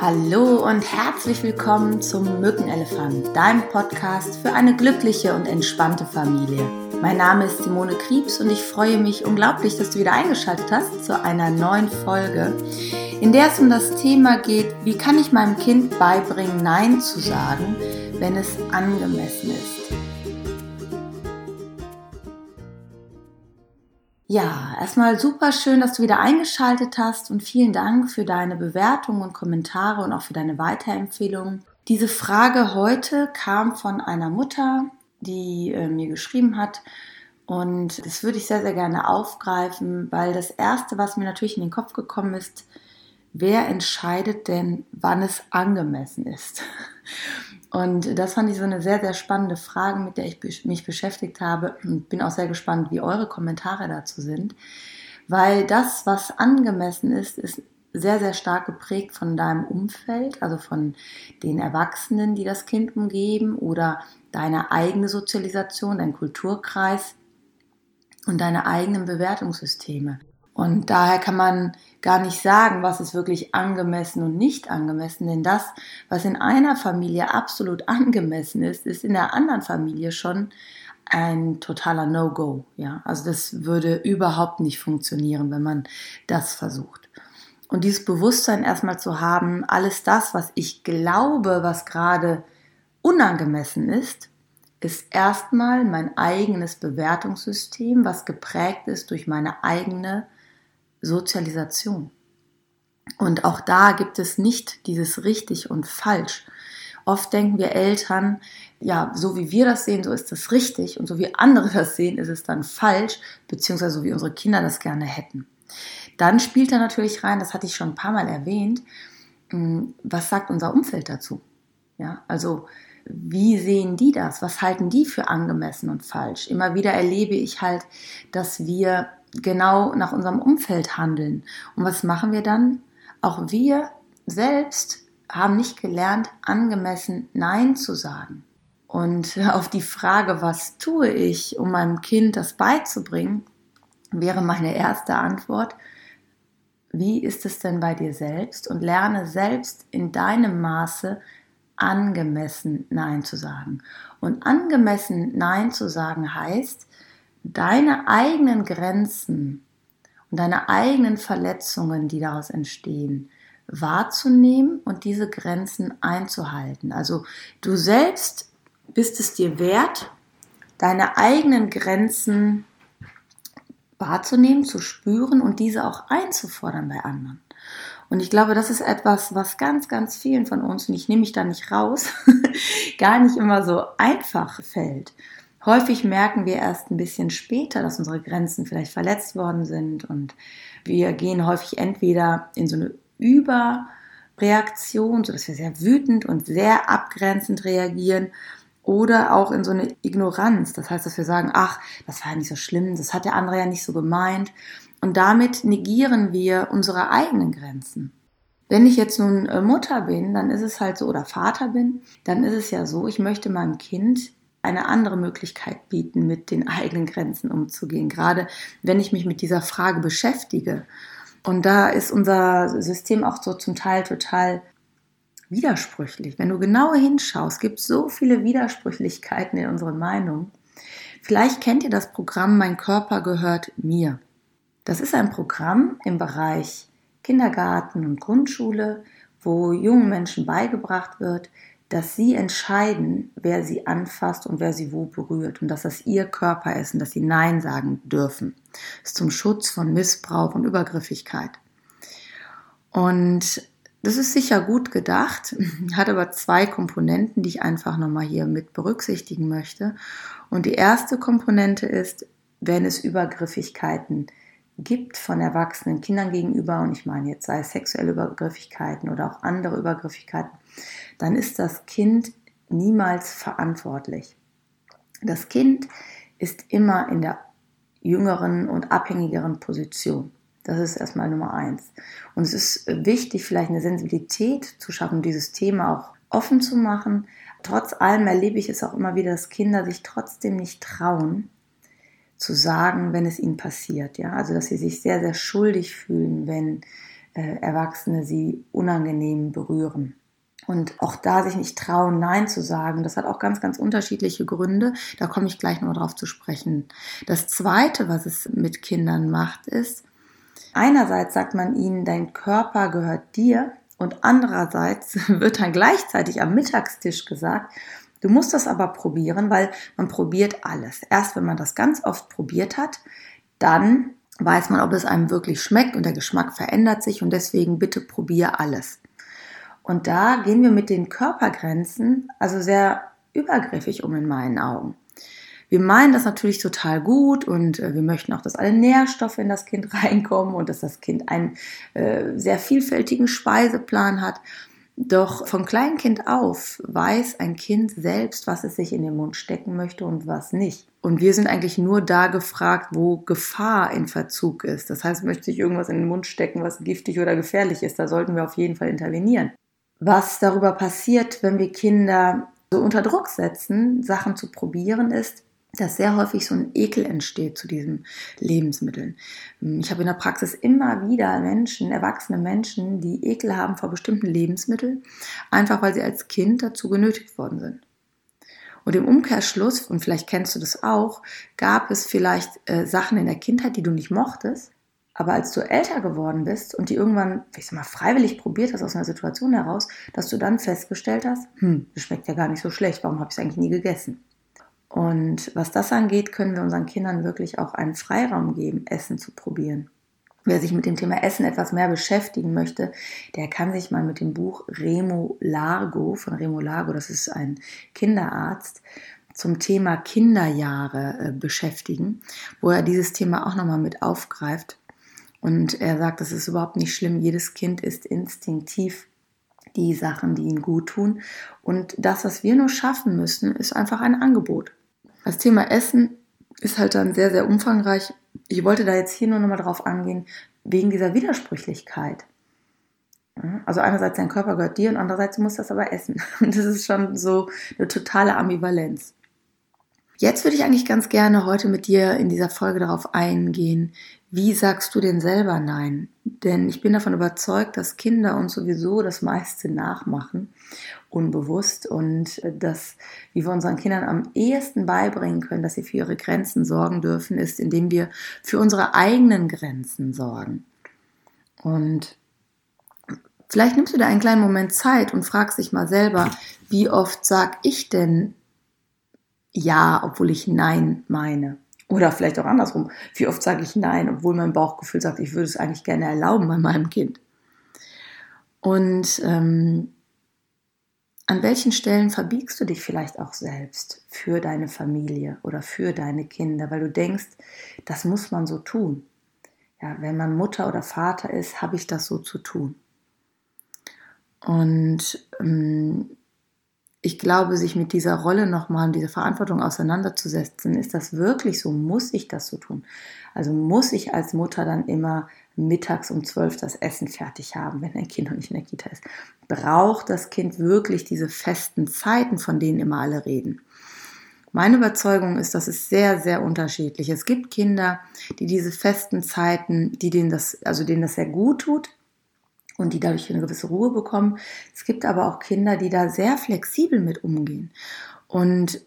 Hallo und herzlich willkommen zum Mückenelefant, deinem Podcast für eine glückliche und entspannte Familie. Mein Name ist Simone Kriebs und ich freue mich unglaublich, dass du wieder eingeschaltet hast zu einer neuen Folge, in der es um das Thema geht, wie kann ich meinem Kind beibringen, Nein zu sagen, wenn es angemessen ist. Ja, erstmal super schön, dass du wieder eingeschaltet hast und vielen Dank für deine Bewertungen und Kommentare und auch für deine Weiterempfehlungen. Diese Frage heute kam von einer Mutter, die äh, mir geschrieben hat und das würde ich sehr, sehr gerne aufgreifen, weil das Erste, was mir natürlich in den Kopf gekommen ist, wer entscheidet denn, wann es angemessen ist? Und das fand ich so eine sehr, sehr spannende Frage, mit der ich mich beschäftigt habe und bin auch sehr gespannt, wie eure Kommentare dazu sind. Weil das, was angemessen ist, ist sehr, sehr stark geprägt von deinem Umfeld, also von den Erwachsenen, die das Kind umgeben oder deine eigene Sozialisation, dein Kulturkreis und deine eigenen Bewertungssysteme. Und daher kann man gar nicht sagen, was ist wirklich angemessen und nicht angemessen, denn das, was in einer Familie absolut angemessen ist, ist in der anderen Familie schon ein totaler No-Go. Ja, also das würde überhaupt nicht funktionieren, wenn man das versucht. Und dieses Bewusstsein erstmal zu haben, alles das, was ich glaube, was gerade unangemessen ist, ist erstmal mein eigenes Bewertungssystem, was geprägt ist durch meine eigene Sozialisation. Und auch da gibt es nicht dieses richtig und falsch. Oft denken wir Eltern, ja, so wie wir das sehen, so ist das richtig und so wie andere das sehen, ist es dann falsch, beziehungsweise so wie unsere Kinder das gerne hätten. Dann spielt da natürlich rein, das hatte ich schon ein paar Mal erwähnt, hm, was sagt unser Umfeld dazu? Ja, also wie sehen die das? Was halten die für angemessen und falsch? Immer wieder erlebe ich halt, dass wir genau nach unserem Umfeld handeln. Und was machen wir dann? Auch wir selbst haben nicht gelernt, angemessen Nein zu sagen. Und auf die Frage, was tue ich, um meinem Kind das beizubringen, wäre meine erste Antwort, wie ist es denn bei dir selbst? Und lerne selbst in deinem Maße angemessen Nein zu sagen. Und angemessen Nein zu sagen heißt, deine eigenen Grenzen und deine eigenen Verletzungen, die daraus entstehen, wahrzunehmen und diese Grenzen einzuhalten. Also du selbst bist es dir wert, deine eigenen Grenzen wahrzunehmen, zu spüren und diese auch einzufordern bei anderen. Und ich glaube, das ist etwas, was ganz, ganz vielen von uns, und ich nehme mich da nicht raus, gar nicht immer so einfach fällt. Häufig merken wir erst ein bisschen später, dass unsere Grenzen vielleicht verletzt worden sind und wir gehen häufig entweder in so eine Überreaktion, sodass wir sehr wütend und sehr abgrenzend reagieren oder auch in so eine Ignoranz. Das heißt, dass wir sagen, ach, das war ja nicht so schlimm, das hat der andere ja nicht so gemeint. Und damit negieren wir unsere eigenen Grenzen. Wenn ich jetzt nun äh, Mutter bin, dann ist es halt so, oder Vater bin, dann ist es ja so, ich möchte meinem Kind eine andere Möglichkeit bieten, mit den eigenen Grenzen umzugehen. Gerade wenn ich mich mit dieser Frage beschäftige. Und da ist unser System auch so zum Teil total widersprüchlich. Wenn du genauer hinschaust, gibt es so viele Widersprüchlichkeiten in unseren Meinungen. Vielleicht kennt ihr das Programm Mein Körper gehört mir. Das ist ein Programm im Bereich Kindergarten und Grundschule, wo jungen Menschen beigebracht wird, dass sie entscheiden, wer sie anfasst und wer sie wo berührt und dass das ihr Körper ist und dass sie Nein sagen dürfen. Das ist zum Schutz von Missbrauch und Übergriffigkeit. Und das ist sicher gut gedacht, hat aber zwei Komponenten, die ich einfach nochmal hier mit berücksichtigen möchte. Und die erste Komponente ist, wenn es Übergriffigkeiten gibt von erwachsenen Kindern gegenüber, und ich meine jetzt sei es sexuelle Übergriffigkeiten oder auch andere Übergriffigkeiten, dann ist das Kind niemals verantwortlich. Das Kind ist immer in der jüngeren und abhängigeren Position. Das ist erstmal Nummer eins. Und es ist wichtig, vielleicht eine Sensibilität zu schaffen, dieses Thema auch offen zu machen. Trotz allem erlebe ich es auch immer wieder, dass Kinder sich trotzdem nicht trauen, zu sagen, wenn es ihnen passiert. Ja, also dass sie sich sehr, sehr schuldig fühlen, wenn äh, Erwachsene sie unangenehm berühren. Und auch da sich nicht trauen, Nein zu sagen, das hat auch ganz, ganz unterschiedliche Gründe. Da komme ich gleich noch drauf zu sprechen. Das Zweite, was es mit Kindern macht, ist, einerseits sagt man ihnen, dein Körper gehört dir und andererseits wird dann gleichzeitig am Mittagstisch gesagt, du musst das aber probieren, weil man probiert alles. Erst wenn man das ganz oft probiert hat, dann weiß man, ob es einem wirklich schmeckt und der Geschmack verändert sich und deswegen bitte probier alles. Und da gehen wir mit den Körpergrenzen also sehr übergriffig um in meinen Augen. Wir meinen das natürlich total gut und äh, wir möchten auch, dass alle Nährstoffe in das Kind reinkommen und dass das Kind einen äh, sehr vielfältigen Speiseplan hat. Doch vom kleinen Kind auf weiß ein Kind selbst, was es sich in den Mund stecken möchte und was nicht. Und wir sind eigentlich nur da gefragt, wo Gefahr in Verzug ist. Das heißt, möchte sich irgendwas in den Mund stecken, was giftig oder gefährlich ist, da sollten wir auf jeden Fall intervenieren was darüber passiert, wenn wir Kinder so unter Druck setzen, Sachen zu probieren, ist, dass sehr häufig so ein Ekel entsteht zu diesen Lebensmitteln. Ich habe in der Praxis immer wieder Menschen, erwachsene Menschen, die Ekel haben vor bestimmten Lebensmitteln, einfach weil sie als Kind dazu genötigt worden sind. Und im Umkehrschluss, und vielleicht kennst du das auch, gab es vielleicht äh, Sachen in der Kindheit, die du nicht mochtest, aber als du älter geworden bist und die irgendwann, ich sag mal, freiwillig probiert hast aus einer Situation heraus, dass du dann festgestellt hast, hm, das schmeckt ja gar nicht so schlecht, warum habe ich es eigentlich nie gegessen? Und was das angeht, können wir unseren Kindern wirklich auch einen Freiraum geben, Essen zu probieren. Wer sich mit dem Thema Essen etwas mehr beschäftigen möchte, der kann sich mal mit dem Buch Remo Largo von Remo Largo, das ist ein Kinderarzt, zum Thema Kinderjahre äh, beschäftigen, wo er dieses Thema auch nochmal mit aufgreift. Und er sagt, das ist überhaupt nicht schlimm. Jedes Kind ist instinktiv die Sachen, die ihm gut tun. Und das, was wir nur schaffen müssen, ist einfach ein Angebot. Das Thema Essen ist halt dann sehr, sehr umfangreich. Ich wollte da jetzt hier nur nochmal drauf angehen, wegen dieser Widersprüchlichkeit. Also einerseits dein Körper gehört dir und andererseits du musst das aber essen. Und das ist schon so eine totale Ambivalenz. Jetzt würde ich eigentlich ganz gerne heute mit dir in dieser Folge darauf eingehen, wie sagst du denn selber Nein? Denn ich bin davon überzeugt, dass Kinder uns sowieso das meiste nachmachen, unbewusst. Und das, wie wir unseren Kindern am ehesten beibringen können, dass sie für ihre Grenzen sorgen dürfen, ist, indem wir für unsere eigenen Grenzen sorgen. Und vielleicht nimmst du dir einen kleinen Moment Zeit und fragst dich mal selber, wie oft sag ich denn ja, obwohl ich Nein meine. Oder vielleicht auch andersrum. Wie oft sage ich Nein, obwohl mein Bauchgefühl sagt, ich würde es eigentlich gerne erlauben bei meinem Kind. Und ähm, an welchen Stellen verbiegst du dich vielleicht auch selbst für deine Familie oder für deine Kinder, weil du denkst, das muss man so tun. Ja, wenn man Mutter oder Vater ist, habe ich das so zu tun. Und ähm, ich glaube, sich mit dieser Rolle nochmal, dieser Verantwortung auseinanderzusetzen, ist das wirklich so? Muss ich das so tun? Also muss ich als Mutter dann immer mittags um zwölf das Essen fertig haben, wenn ein Kind noch nicht in der Kita ist? Braucht das Kind wirklich diese festen Zeiten, von denen immer alle reden? Meine Überzeugung ist, dass es sehr, sehr unterschiedlich. Es gibt Kinder, die diese festen Zeiten, die denen das, also denen das sehr gut tut, und die dadurch eine gewisse Ruhe bekommen. Es gibt aber auch Kinder, die da sehr flexibel mit umgehen. Und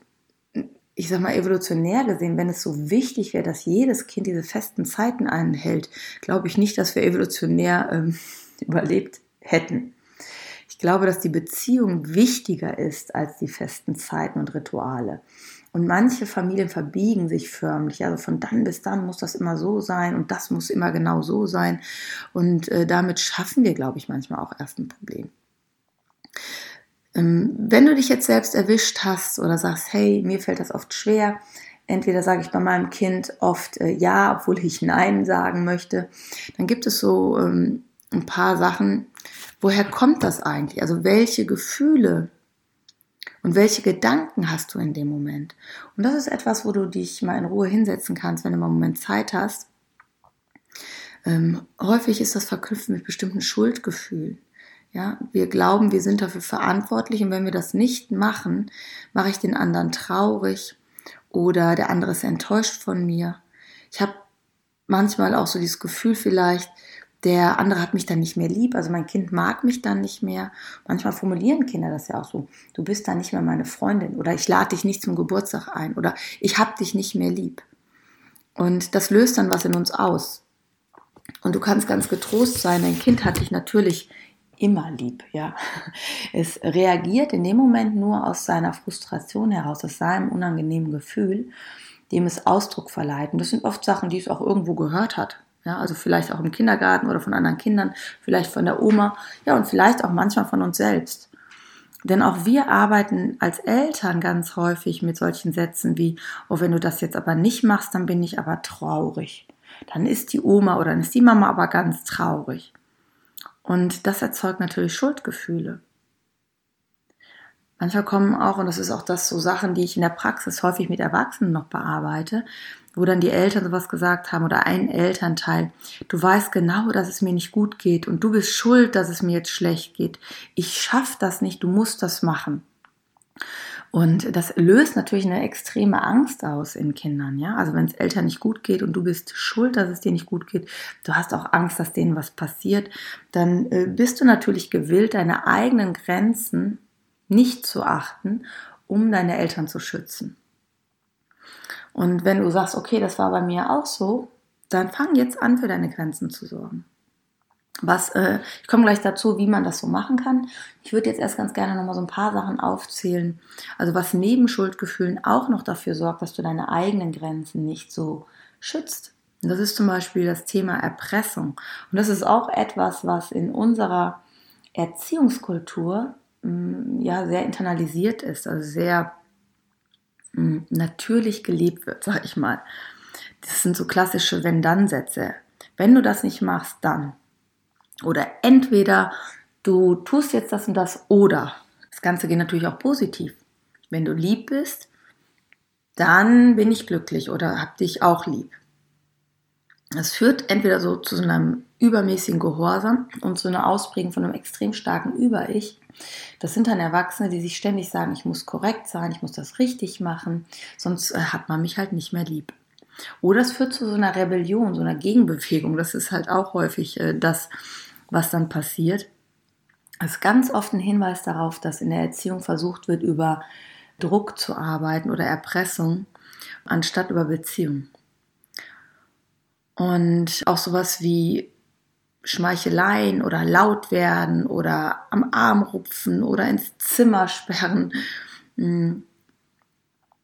ich sag mal, evolutionär gesehen, wenn es so wichtig wäre, dass jedes Kind diese festen Zeiten einhält, glaube ich nicht, dass wir evolutionär ähm, überlebt hätten. Ich glaube, dass die Beziehung wichtiger ist als die festen Zeiten und Rituale. Und manche Familien verbiegen sich förmlich. Also von dann bis dann muss das immer so sein und das muss immer genau so sein. Und äh, damit schaffen wir, glaube ich, manchmal auch erst ein Problem. Ähm, wenn du dich jetzt selbst erwischt hast oder sagst, hey, mir fällt das oft schwer, entweder sage ich bei meinem Kind oft äh, ja, obwohl ich nein sagen möchte, dann gibt es so ähm, ein paar Sachen. Woher kommt das eigentlich? Also welche Gefühle und welche Gedanken hast du in dem Moment? Und das ist etwas, wo du dich mal in Ruhe hinsetzen kannst, wenn du mal einen Moment Zeit hast. Ähm, häufig ist das verknüpft mit bestimmten Schuldgefühlen. Ja, wir glauben, wir sind dafür verantwortlich und wenn wir das nicht machen, mache ich den anderen traurig oder der andere ist enttäuscht von mir. Ich habe manchmal auch so dieses Gefühl vielleicht, der andere hat mich dann nicht mehr lieb, also mein Kind mag mich dann nicht mehr. Manchmal formulieren Kinder das ja auch so, du bist dann nicht mehr meine Freundin oder ich lade dich nicht zum Geburtstag ein oder ich hab dich nicht mehr lieb. Und das löst dann was in uns aus. Und du kannst ganz getrost sein, dein Kind hat dich natürlich immer lieb, ja. Es reagiert in dem Moment nur aus seiner Frustration heraus, aus seinem unangenehmen Gefühl, dem es Ausdruck verleiht. Und das sind oft Sachen, die es auch irgendwo gehört hat. Ja, also vielleicht auch im Kindergarten oder von anderen Kindern, vielleicht von der Oma, ja, und vielleicht auch manchmal von uns selbst. Denn auch wir arbeiten als Eltern ganz häufig mit solchen Sätzen wie, oh, wenn du das jetzt aber nicht machst, dann bin ich aber traurig. Dann ist die Oma oder dann ist die Mama aber ganz traurig. Und das erzeugt natürlich Schuldgefühle. Manchmal kommen auch, und das ist auch das so Sachen, die ich in der Praxis häufig mit Erwachsenen noch bearbeite, wo dann die Eltern sowas gesagt haben oder ein Elternteil, du weißt genau, dass es mir nicht gut geht und du bist schuld, dass es mir jetzt schlecht geht. Ich schaff das nicht, du musst das machen. Und das löst natürlich eine extreme Angst aus in Kindern, ja. Also wenn es Eltern nicht gut geht und du bist schuld, dass es dir nicht gut geht, du hast auch Angst, dass denen was passiert, dann äh, bist du natürlich gewillt, deine eigenen Grenzen nicht zu achten, um deine Eltern zu schützen. Und wenn du sagst, okay, das war bei mir auch so, dann fang jetzt an, für deine Grenzen zu sorgen. Was, äh, ich komme gleich dazu, wie man das so machen kann. Ich würde jetzt erst ganz gerne nochmal so ein paar Sachen aufzählen. Also was neben Schuldgefühlen auch noch dafür sorgt, dass du deine eigenen Grenzen nicht so schützt. Das ist zum Beispiel das Thema Erpressung. Und das ist auch etwas, was in unserer Erziehungskultur mh, mm, ja sehr internalisiert ist, also sehr natürlich gelebt wird, sag ich mal. Das sind so klassische Wenn-Dann-Sätze. Wenn du das nicht machst, dann. Oder entweder du tust jetzt das und das oder. Das Ganze geht natürlich auch positiv. Wenn du lieb bist, dann bin ich glücklich oder hab dich auch lieb. Das führt entweder so zu so einem übermäßigen Gehorsam und zu einer Ausprägung von einem extrem starken Über-Ich. Das sind dann Erwachsene, die sich ständig sagen, ich muss korrekt sein, ich muss das richtig machen, sonst äh, hat man mich halt nicht mehr lieb. Oder es führt zu so einer Rebellion, so einer Gegenbewegung. Das ist halt auch häufig äh, das, was dann passiert, ist ganz oft ein Hinweis darauf, dass in der Erziehung versucht wird, über Druck zu arbeiten oder Erpressung, anstatt über Beziehung. Und auch sowas wie Schmeicheleien oder laut werden oder am Arm rupfen oder ins Zimmer sperren. Hm.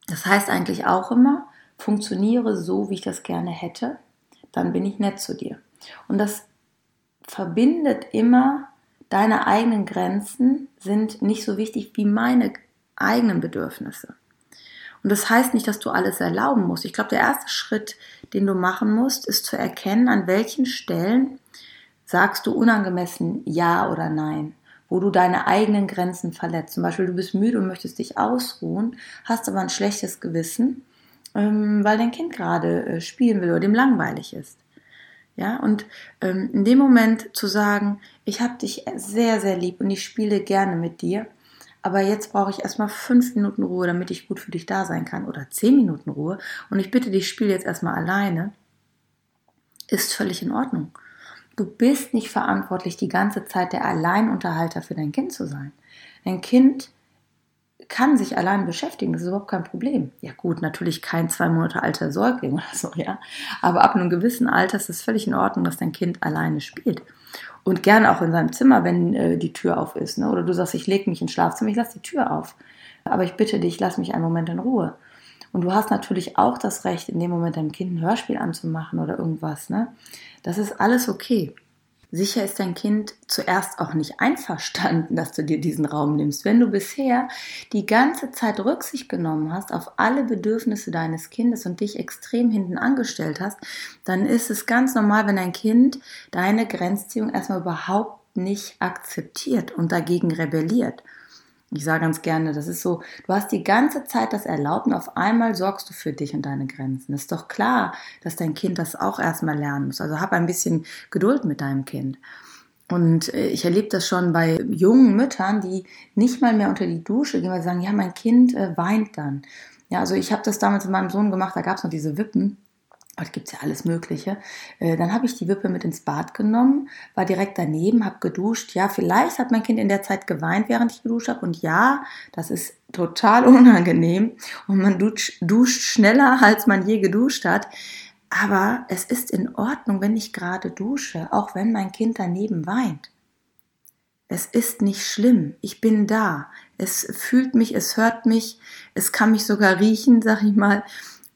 Das heißt eigentlich auch immer, funktioniere so, wie ich das gerne hätte, dann bin ich nett zu dir. Und das verbindet immer, deine eigenen Grenzen sind nicht so wichtig wie meine eigenen Bedürfnisse. Und das heißt nicht, dass du alles erlauben musst. Ich glaube, der erste Schritt, den du machen musst, ist zu erkennen, an welchen Stellen sagst du unangemessen Ja oder Nein, wo du deine eigenen Grenzen verletzt. Zum Beispiel, du bist müde und möchtest dich ausruhen, hast aber ein schlechtes Gewissen, ähm, weil dein Kind gerade äh, spielen will oder dem langweilig ist. Ja, und ähm, in dem Moment zu sagen, ich habe dich sehr, sehr lieb und ich spiele gerne mit dir, aber jetzt brauche ich erstmal fünf Minuten Ruhe, damit ich gut für dich da sein kann oder zehn Minuten Ruhe und ich bitte dich, spiel jetzt erstmal alleine, ist völlig in Ordnung. Du bist nicht verantwortlich, die ganze Zeit der Alleinunterhalter für dein Kind zu sein. Dein Kind kann sich allein beschäftigen, das ist überhaupt kein Problem. Ja gut, natürlich kein zwei Monate alter Säugling oder so, ja. Aber ab einem gewissen Alter ist es völlig in Ordnung, dass dein Kind alleine spielt. Und gerne auch in seinem Zimmer, wenn äh, die Tür auf ist. Ne? Oder du sagst, ich lege mich ins Schlafzimmer, ich lasse die Tür auf. Aber ich bitte dich, lass mich einen Moment in Ruhe. Und du hast natürlich auch das Recht, in dem Moment deinem Kind ein Hörspiel anzumachen oder irgendwas. Ne? Das ist alles okay. Sicher ist dein Kind zuerst auch nicht einverstanden, dass du dir diesen Raum nimmst. Wenn du bisher die ganze Zeit Rücksicht genommen hast auf alle Bedürfnisse deines Kindes und dich extrem hinten angestellt hast, dann ist es ganz normal, wenn dein Kind deine Grenzziehung erstmal überhaupt nicht akzeptiert und dagegen rebelliert. Ich sage ganz gerne, das ist so, du hast die ganze Zeit das erlaubt und auf einmal sorgst du für dich und deine Grenzen. Ist doch klar, dass dein Kind das auch erstmal lernen muss. Also hab ein bisschen Geduld mit deinem Kind. Und äh, ich erlebe das schon bei jungen Müttern, die nicht mal mehr unter die Dusche gehen, weil sie sagen, ja, mein Kind äh, weint dann. Ja, also ich habe das damals mit meinem Sohn gemacht, da gab es noch diese Wippen. Heute gibt es ja alles Mögliche. Äh, dann habe ich die Wippe mit ins Bad genommen, war direkt daneben, habe geduscht. Ja, vielleicht hat mein Kind in der Zeit geweint, während ich geduscht habe. Und ja, das ist total unangenehm. Und man duscht, duscht schneller, als man je geduscht hat. Aber es ist in Ordnung, wenn ich gerade dusche, auch wenn mein Kind daneben weint. Es ist nicht schlimm. Ich bin da. Es fühlt mich, es hört mich, es kann mich sogar riechen, sag ich mal.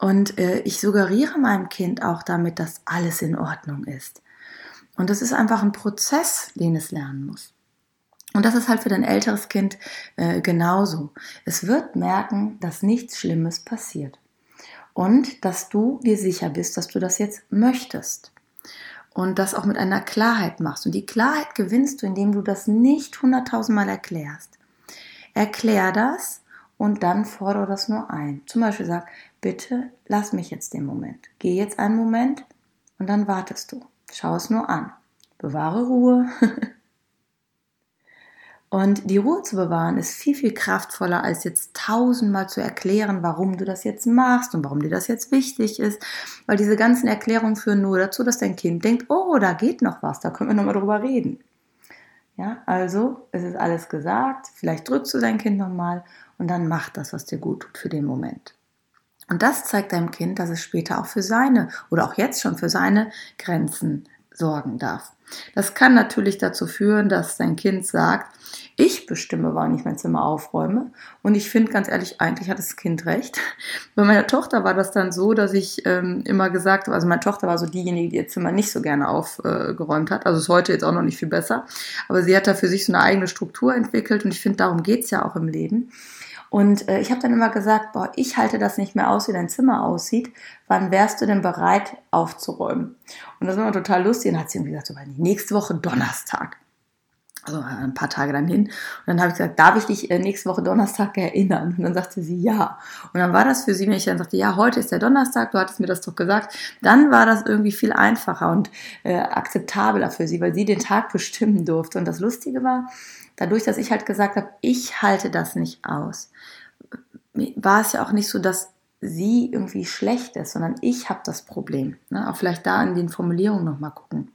Und äh, ich suggeriere meinem Kind auch damit, dass alles in Ordnung ist. Und das ist einfach ein Prozess, den es lernen muss. Und das ist halt für dein älteres Kind äh, genauso. Es wird merken, dass nichts Schlimmes passiert. Und dass du dir sicher bist, dass du das jetzt möchtest. Und das auch mit einer Klarheit machst. Und die Klarheit gewinnst du, indem du das nicht hunderttausendmal erklärst. Erklär das und dann fordere das nur ein. Zum Beispiel sag, bitte lass mich jetzt den Moment. Geh jetzt einen Moment und dann wartest du. Schau es nur an. Bewahre Ruhe. und die Ruhe zu bewahren ist viel, viel kraftvoller, als jetzt tausendmal zu erklären, warum du das jetzt machst und warum dir das jetzt wichtig ist. Weil diese ganzen Erklärungen führen nur dazu, dass dein Kind denkt, oh, da geht noch was, da können wir nochmal drüber reden. Ja, also es ist alles gesagt, vielleicht drückst du dein Kind nochmal und dann mach das, was dir gut tut für den Moment. Und das zeigt deinem Kind, dass es später auch für seine oder auch jetzt schon für seine Grenzen sorgen darf. Das kann natürlich dazu führen, dass dein Kind sagt, ich bestimme, wann ich mein Zimmer aufräume. Und ich finde ganz ehrlich, eigentlich hat das Kind recht. Bei meiner Tochter war das dann so, dass ich ähm, immer gesagt habe, also meine Tochter war so diejenige, die ihr Zimmer nicht so gerne aufgeräumt äh, hat. Also ist heute jetzt auch noch nicht viel besser. Aber sie hat da für sich so eine eigene Struktur entwickelt und ich finde, darum geht's ja auch im Leben. Und äh, ich habe dann immer gesagt, boah, ich halte das nicht mehr aus, wie dein Zimmer aussieht. Wann wärst du denn bereit aufzuräumen? Und das war immer total lustig. Und hat sie irgendwie gesagt, so, nächste Woche Donnerstag. Also äh, ein paar Tage dann hin. Und dann habe ich gesagt, darf ich dich äh, nächste Woche Donnerstag erinnern? Und dann sagte sie ja. Und dann war das für sie, wenn ich dann sagte, ja, heute ist der Donnerstag, du hattest mir das doch gesagt, dann war das irgendwie viel einfacher und äh, akzeptabler für sie, weil sie den Tag bestimmen durfte. Und das Lustige war, dadurch, dass ich halt gesagt habe, ich halte das nicht aus, war es ja auch nicht so, dass sie irgendwie schlecht ist, sondern ich habe das Problem. Ne? Auch vielleicht da in den Formulierungen nochmal gucken.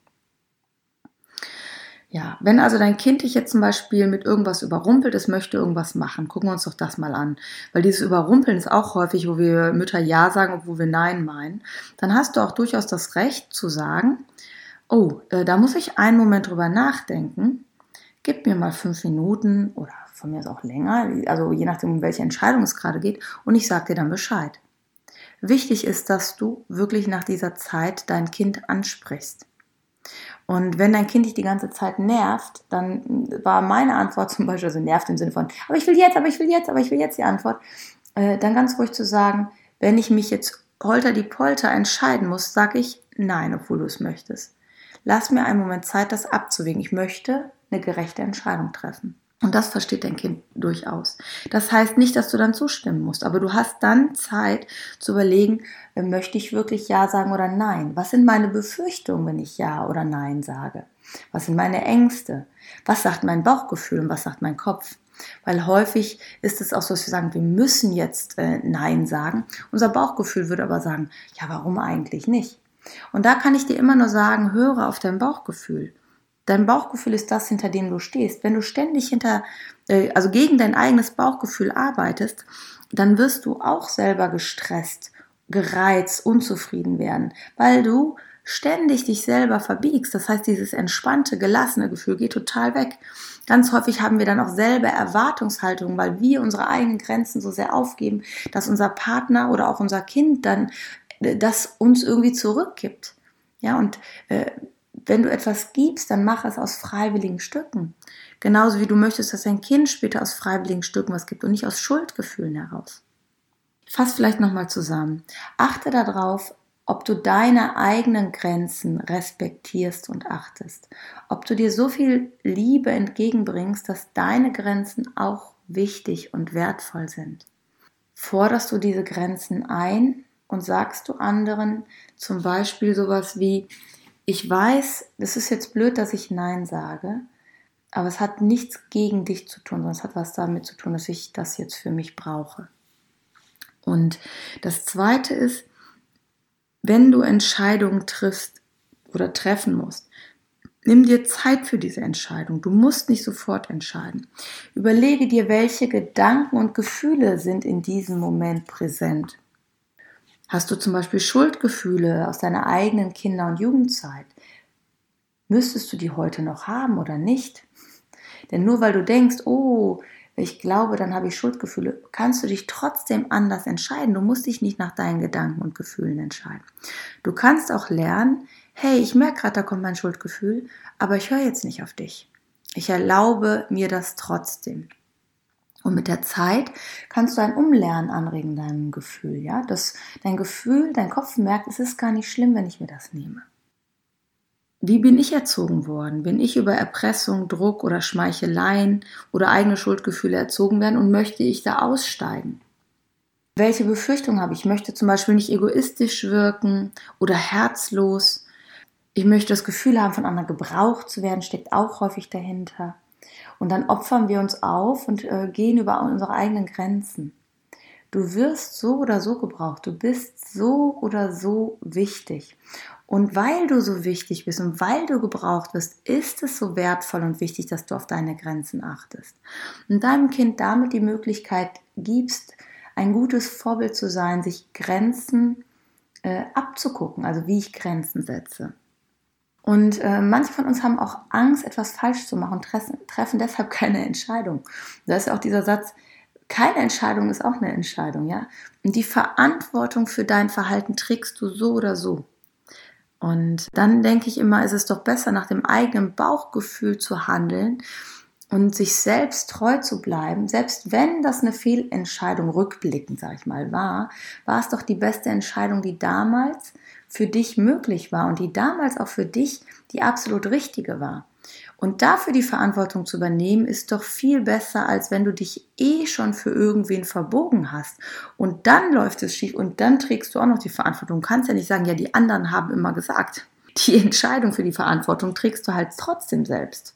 Ja, wenn also dein Kind dich jetzt zum Beispiel mit irgendwas überrumpelt, es möchte irgendwas machen, gucken wir uns doch das mal an. Weil dieses Überrumpeln ist auch häufig, wo wir Mütter Ja sagen, obwohl wir Nein meinen. Dann hast du auch durchaus das Recht zu sagen, oh, äh, da muss ich einen Moment drüber nachdenken gib mir mal fünf Minuten oder von mir ist auch länger, also je nachdem, um welche Entscheidung es gerade geht, und ich sage dir dann Bescheid. Wichtig ist, dass du wirklich nach dieser Zeit dein Kind ansprichst. Und wenn dein Kind dich die ganze Zeit nervt, dann war meine Antwort zum Beispiel, also nervt im Sinne von, aber ich will jetzt, aber ich will jetzt, aber ich will jetzt die Antwort, äh, dann ganz ruhig zu sagen, wenn ich mich jetzt holter die Polter entscheiden muss, sage ich nein, obwohl du es möchtest. Lass mir einen Moment Zeit, das abzuwägen. Ich möchte eine gerechte Entscheidung treffen. Und das versteht dein Kind durchaus. Das heißt nicht, dass du dann zustimmen musst, aber du hast dann Zeit zu überlegen, äh, möchte ich wirklich Ja sagen oder Nein? Was sind meine Befürchtungen, wenn ich Ja oder Nein sage? Was sind meine Ängste? Was sagt mein Bauchgefühl und was sagt mein Kopf? Weil häufig ist es auch so, dass wir sagen, wir müssen jetzt äh, Nein sagen. Unser Bauchgefühl würde aber sagen, ja, warum eigentlich nicht? Und da kann ich dir immer nur sagen, höre auf dein Bauchgefühl. Dein Bauchgefühl ist das, hinter dem du stehst. Wenn du ständig hinter, äh, also gegen dein eigenes Bauchgefühl arbeitest, dann wirst du auch selber gestresst, gereizt, unzufrieden werden, weil du ständig dich selber verbiegst. Das heißt, dieses entspannte, gelassene Gefühl geht total weg. Ganz häufig haben wir dann auch selber Erwartungshaltungen, weil wir unsere eigenen Grenzen so sehr aufgeben, dass unser Partner oder auch unser Kind dann äh, das uns irgendwie zurückgibt. Ja, und äh, wenn du etwas gibst, dann mach es aus freiwilligen Stücken. Genauso wie du möchtest, dass dein Kind später aus freiwilligen Stücken was gibt und nicht aus Schuldgefühlen heraus. Fass vielleicht nochmal zusammen. Achte darauf, ob du deine eigenen Grenzen respektierst und achtest. Ob du dir so viel Liebe entgegenbringst, dass deine Grenzen auch wichtig und wertvoll sind. Forderst du diese Grenzen ein und sagst du anderen zum Beispiel sowas wie, ich weiß, es ist jetzt blöd, dass ich Nein sage, aber es hat nichts gegen dich zu tun, sondern es hat was damit zu tun, dass ich das jetzt für mich brauche. Und das Zweite ist, wenn du Entscheidungen triffst oder treffen musst, nimm dir Zeit für diese Entscheidung. Du musst nicht sofort entscheiden. Überlege dir, welche Gedanken und Gefühle sind in diesem Moment präsent. Hast du zum Beispiel Schuldgefühle aus deiner eigenen Kinder- und Jugendzeit? Müsstest du die heute noch haben oder nicht? Denn nur weil du denkst, oh, ich glaube, dann habe ich Schuldgefühle, kannst du dich trotzdem anders entscheiden. Du musst dich nicht nach deinen Gedanken und Gefühlen entscheiden. Du kannst auch lernen, hey, ich merke gerade, da kommt mein Schuldgefühl, aber ich höre jetzt nicht auf dich. Ich erlaube mir das trotzdem. Und mit der Zeit kannst du ein Umlernen anregen, deinem Gefühl, ja, dass dein Gefühl, dein Kopf merkt, es ist gar nicht schlimm, wenn ich mir das nehme. Wie bin ich erzogen worden? Bin ich über Erpressung, Druck oder Schmeicheleien oder eigene Schuldgefühle erzogen werden und möchte ich da aussteigen? Welche Befürchtung habe ich? Ich möchte zum Beispiel nicht egoistisch wirken oder herzlos. Ich möchte das Gefühl haben, von anderen gebraucht zu werden, steckt auch häufig dahinter. Und dann opfern wir uns auf und äh, gehen über unsere eigenen Grenzen. Du wirst so oder so gebraucht. Du bist so oder so wichtig. Und weil du so wichtig bist und weil du gebraucht wirst, ist es so wertvoll und wichtig, dass du auf deine Grenzen achtest. Und deinem Kind damit die Möglichkeit gibst, ein gutes Vorbild zu sein, sich Grenzen äh, abzugucken, also wie ich Grenzen setze. Und äh, manche von uns haben auch Angst, etwas falsch zu machen, treffen, treffen deshalb keine Entscheidung. Da ist ja auch dieser Satz, keine Entscheidung ist auch eine Entscheidung, ja. Und die Verantwortung für dein Verhalten trägst du so oder so. Und dann denke ich immer, ist es doch besser, nach dem eigenen Bauchgefühl zu handeln und sich selbst treu zu bleiben. Selbst wenn das eine Fehlentscheidung rückblickend, sage ich mal, war, war es doch die beste Entscheidung, die damals für dich möglich war und die damals auch für dich die absolut richtige war. Und dafür die Verantwortung zu übernehmen, ist doch viel besser, als wenn du dich eh schon für irgendwen verbogen hast. Und dann läuft es schief und dann trägst du auch noch die Verantwortung. Du kannst ja nicht sagen, ja, die anderen haben immer gesagt. Die Entscheidung für die Verantwortung trägst du halt trotzdem selbst.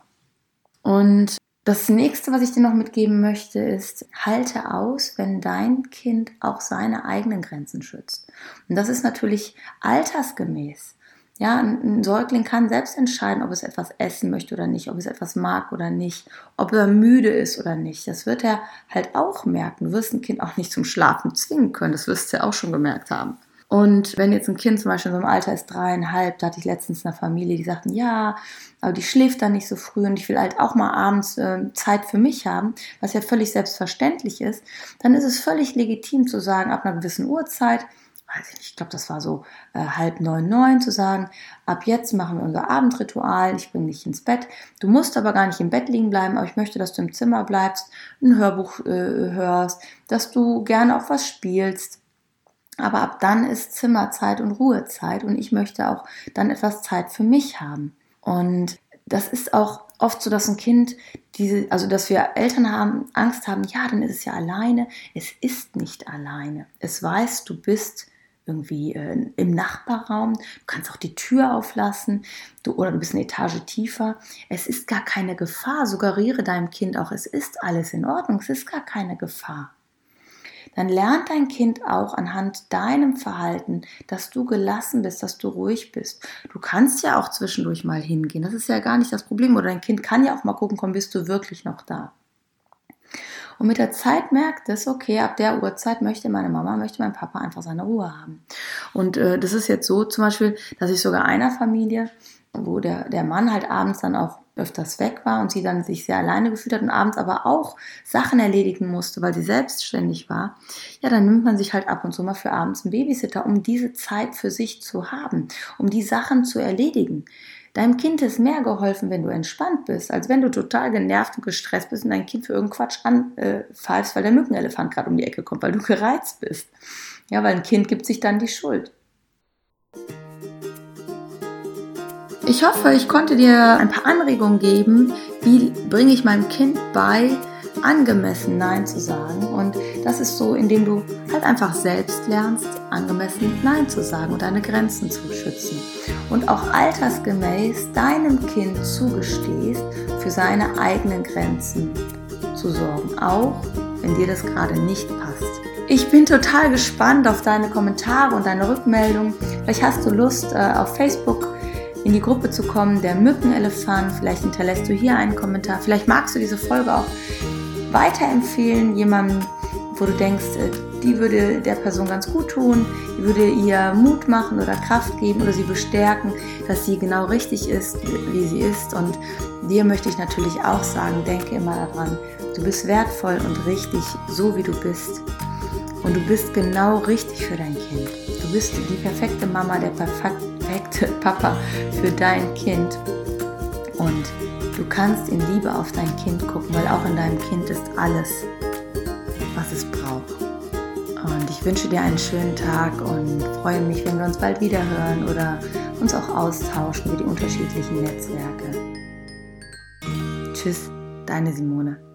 Und das nächste, was ich dir noch mitgeben möchte, ist, halte aus, wenn dein Kind auch seine eigenen Grenzen schützt. Und das ist natürlich altersgemäß. Ja, ein Säugling kann selbst entscheiden, ob es etwas essen möchte oder nicht, ob es etwas mag oder nicht, ob er müde ist oder nicht. Das wird er halt auch merken. Du wirst ein Kind auch nicht zum Schlafen zwingen können. Das wirst du ja auch schon gemerkt haben. Und wenn jetzt ein Kind zum Beispiel in so einem Alter ist, dreieinhalb, da hatte ich letztens eine Familie, die sagten, ja, aber die schläft dann nicht so früh und ich will halt auch mal abends äh, Zeit für mich haben, was ja völlig selbstverständlich ist, dann ist es völlig legitim zu sagen, ab einer gewissen Uhrzeit, weiß ich nicht, ich glaube, das war so äh, halb neun, neun, zu sagen, ab jetzt machen wir unser Abendritual, ich bringe dich ins Bett. Du musst aber gar nicht im Bett liegen bleiben, aber ich möchte, dass du im Zimmer bleibst, ein Hörbuch äh, hörst, dass du gerne auch was spielst. Aber ab dann ist Zimmerzeit und Ruhezeit und ich möchte auch dann etwas Zeit für mich haben. Und das ist auch oft so, dass ein Kind diese, also dass wir Eltern haben, Angst haben, ja, dann ist es ja alleine. Es ist nicht alleine. Es weiß, du bist irgendwie äh, im Nachbarraum. Du kannst auch die Tür auflassen du, oder du bist eine Etage tiefer. Es ist gar keine Gefahr. Suggeriere deinem Kind auch, es ist alles in Ordnung. Es ist gar keine Gefahr. Dann lernt dein Kind auch anhand deinem Verhalten, dass du gelassen bist, dass du ruhig bist. Du kannst ja auch zwischendurch mal hingehen. Das ist ja gar nicht das Problem. Oder dein Kind kann ja auch mal gucken, komm, bist du wirklich noch da? Und mit der Zeit merkt es, okay, ab der Uhrzeit möchte meine Mama, möchte mein Papa einfach seine Ruhe haben. Und äh, das ist jetzt so zum Beispiel, dass ich sogar einer Familie, wo der, der Mann halt abends dann auch öfters weg war und sie dann sich sehr alleine gefühlt hat und abends aber auch Sachen erledigen musste, weil sie selbstständig war, ja, dann nimmt man sich halt ab und zu mal für abends einen Babysitter, um diese Zeit für sich zu haben, um die Sachen zu erledigen. Deinem Kind ist mehr geholfen, wenn du entspannt bist, als wenn du total genervt und gestresst bist und dein Kind für irgendeinen Quatsch anpfeifst, weil der Mückenelefant gerade um die Ecke kommt, weil du gereizt bist. Ja, weil ein Kind gibt sich dann die Schuld. Ich hoffe, ich konnte dir ein paar Anregungen geben, wie bringe ich meinem Kind bei, angemessen Nein zu sagen. Und das ist so, indem du halt einfach selbst lernst, angemessen Nein zu sagen und deine Grenzen zu schützen. Und auch altersgemäß deinem Kind zugestehst, für seine eigenen Grenzen zu sorgen. Auch wenn dir das gerade nicht passt. Ich bin total gespannt auf deine Kommentare und deine Rückmeldung. Vielleicht hast du Lust, äh, auf Facebook in die Gruppe zu kommen, der Mückenelefant. Vielleicht hinterlässt du hier einen Kommentar. Vielleicht magst du diese Folge auch weiterempfehlen, jemandem, wo du denkst, äh, die würde der Person ganz gut tun, die würde ihr Mut machen oder Kraft geben oder sie bestärken, dass sie genau richtig ist, wie sie ist. Und dir möchte ich natürlich auch sagen, denke immer daran, du bist wertvoll und richtig, so wie du bist. Und du bist genau richtig für dein Kind. Du bist die perfekte Mama, der perfekte Papa für dein Kind. Und du kannst in Liebe auf dein Kind gucken, weil auch in deinem Kind ist alles, was es braucht. Und ich wünsche dir einen schönen Tag und freue mich, wenn wir uns bald wieder hören oder uns auch austauschen über die unterschiedlichen Netzwerke. Tschüss, deine Simone.